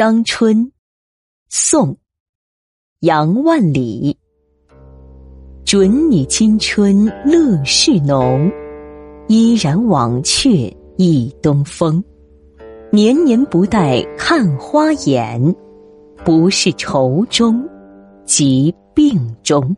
伤春》，宋·杨万里。准你青春乐事浓，依然忘却忆东风。年年不待看花眼，不是愁中，即病中。